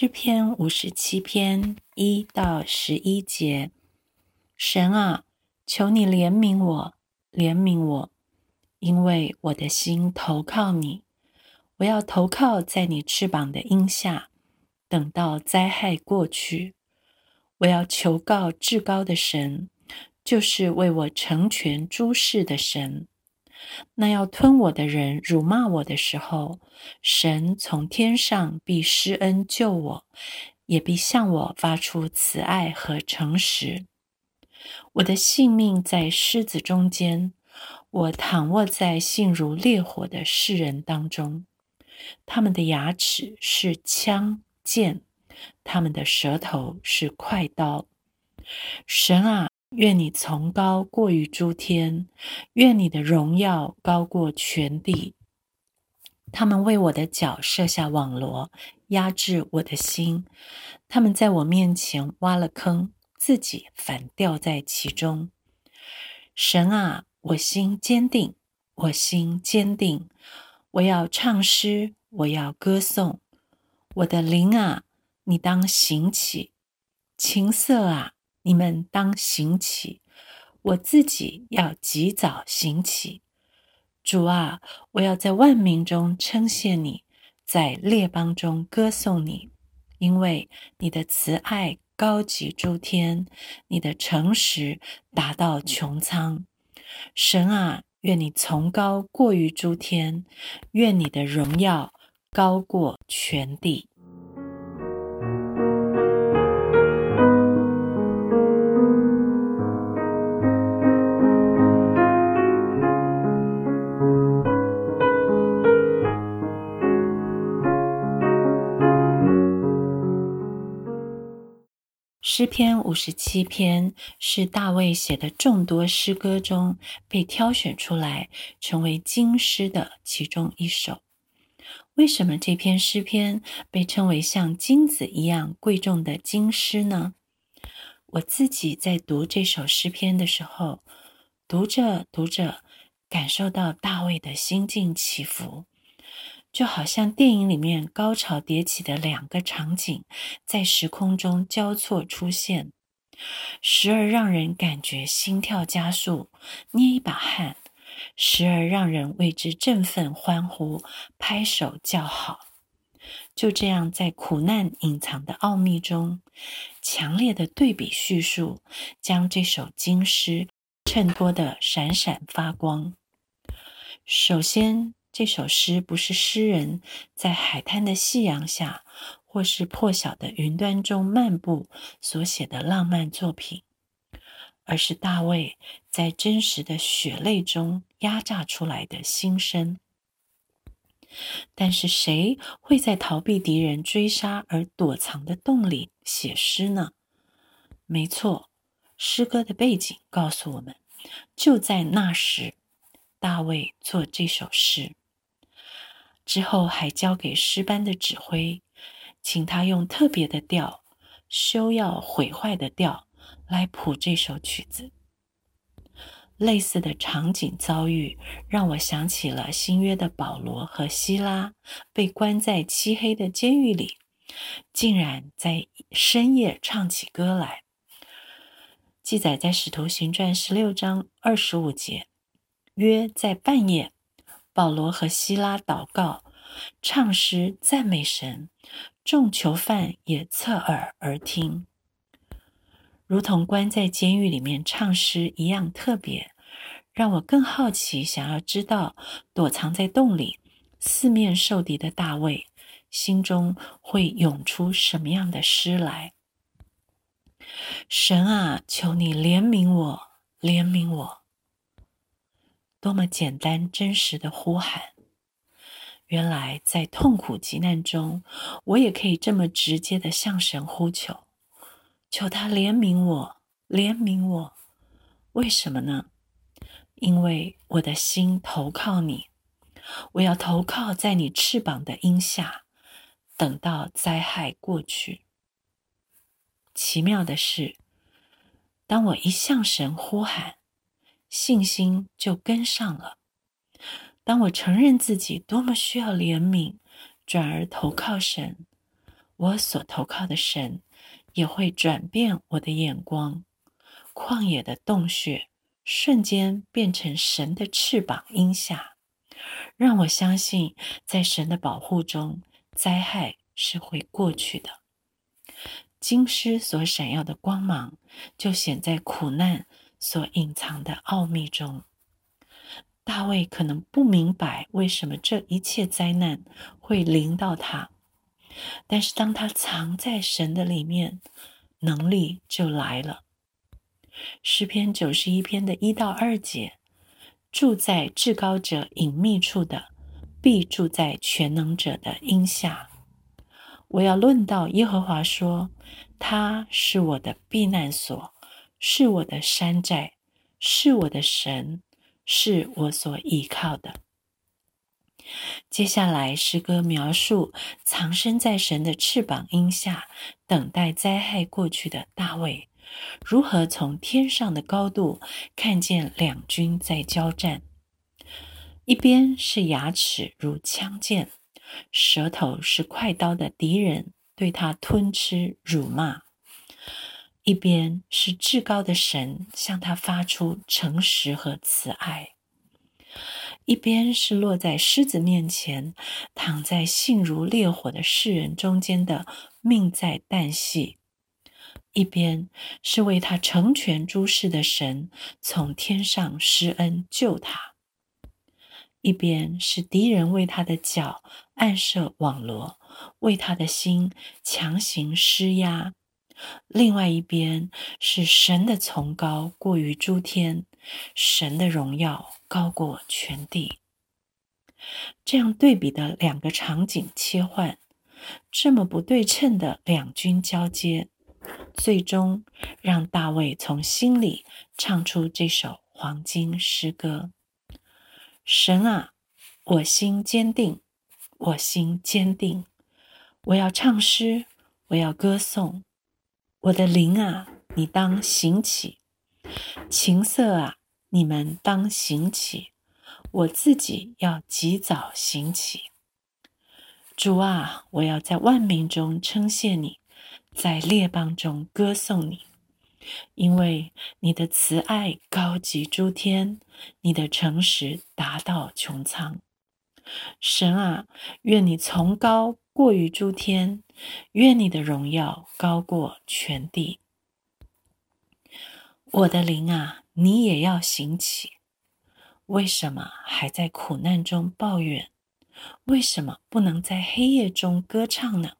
诗篇五十七篇一到十一节：神啊，求你怜悯我，怜悯我，因为我的心投靠你。我要投靠在你翅膀的荫下，等到灾害过去。我要求告至高的神，就是为我成全诸事的神。那要吞我的人辱骂我的时候，神从天上必施恩救我，也必向我发出慈爱和诚实。我的性命在狮子中间，我躺卧在性如烈火的世人当中。他们的牙齿是枪剑，他们的舌头是快刀。神啊！愿你从高过于诸天，愿你的荣耀高过全地。他们为我的脚设下网罗，压制我的心。他们在我面前挖了坑，自己反掉在其中。神啊，我心坚定，我心坚定。我要唱诗，我要歌颂。我的灵啊，你当行起，琴瑟啊。你们当行起，我自己要及早行起。主啊，我要在万民中称谢你，在列邦中歌颂你，因为你的慈爱高及诸天，你的诚实达到穹苍。神啊，愿你崇高过于诸天，愿你的荣耀高过全地。诗篇五十七篇是大卫写的众多诗歌中被挑选出来成为金诗的其中一首。为什么这篇诗篇被称为像金子一样贵重的金诗呢？我自己在读这首诗篇的时候，读着读着，感受到大卫的心境起伏。就好像电影里面高潮迭起的两个场景在时空中交错出现，时而让人感觉心跳加速、捏一把汗，时而让人为之振奋、欢呼、拍手叫好。就这样，在苦难隐藏的奥秘中，强烈的对比叙述将这首经诗衬托得闪闪发光。首先。这首诗不是诗人在海滩的夕阳下，或是破晓的云端中漫步所写的浪漫作品，而是大卫在真实的血泪中压榨出来的心声。但是，谁会在逃避敌人追杀而躲藏的洞里写诗呢？没错，诗歌的背景告诉我们，就在那时，大卫做这首诗。之后还交给诗班的指挥，请他用特别的调，修要毁坏的调来谱这首曲子。类似的场景遭遇，让我想起了新约的保罗和希拉被关在漆黑的监狱里，竟然在深夜唱起歌来。记载在《使徒行传》十六章二十五节，约在半夜。保罗和希拉祷告、唱诗、赞美神，众囚犯也侧耳而听，如同关在监狱里面唱诗一样特别，让我更好奇，想要知道躲藏在洞里、四面受敌的大卫心中会涌出什么样的诗来。神啊，求你怜悯我，怜悯我。多么简单真实的呼喊！原来在痛苦极难中，我也可以这么直接的向神呼求，求他怜悯我，怜悯我。为什么呢？因为我的心投靠你，我要投靠在你翅膀的荫下，等到灾害过去。奇妙的是，当我一向神呼喊。信心就跟上了。当我承认自己多么需要怜悯，转而投靠神，我所投靠的神也会转变我的眼光。旷野的洞穴瞬间变成神的翅膀荫下，让我相信，在神的保护中，灾害是会过去的。金狮所闪耀的光芒，就显在苦难所隐藏的奥秘中。大卫可能不明白为什么这一切灾难会临到他，但是当他藏在神的里面，能力就来了。诗篇九十一篇的一到二节：住在至高者隐秘处的，必住在全能者的荫下。我要论到耶和华说：“他是我的避难所，是我的山寨，是我的神，是我所依靠的。”接下来，诗歌描述藏身在神的翅膀荫下，等待灾害过去的大卫。如何从天上的高度看见两军在交战？一边是牙齿如枪剑、舌头是快刀的敌人，对他吞吃辱骂；一边是至高的神向他发出诚实和慈爱；一边是落在狮子面前、躺在性如烈火的世人中间的命在旦夕。一边是为他成全诸事的神从天上施恩救他，一边是敌人为他的脚暗设网罗，为他的心强行施压；另外一边是神的崇高过于诸天，神的荣耀高过全地。这样对比的两个场景切换，这么不对称的两军交接。最终让大卫从心里唱出这首黄金诗歌：“神啊，我心坚定，我心坚定，我要唱诗，我要歌颂。我的灵啊，你当行起；琴瑟啊，你们当行起。我自己要及早行起。主啊，我要在万民中称谢你。”在列邦中歌颂你，因为你的慈爱高及诸天，你的诚实达到穹苍。神啊，愿你从高过于诸天愿你的荣耀高过全地。我的灵啊你也要行起为什么还在苦难中抱怨？为什么不能在黑夜中歌唱呢？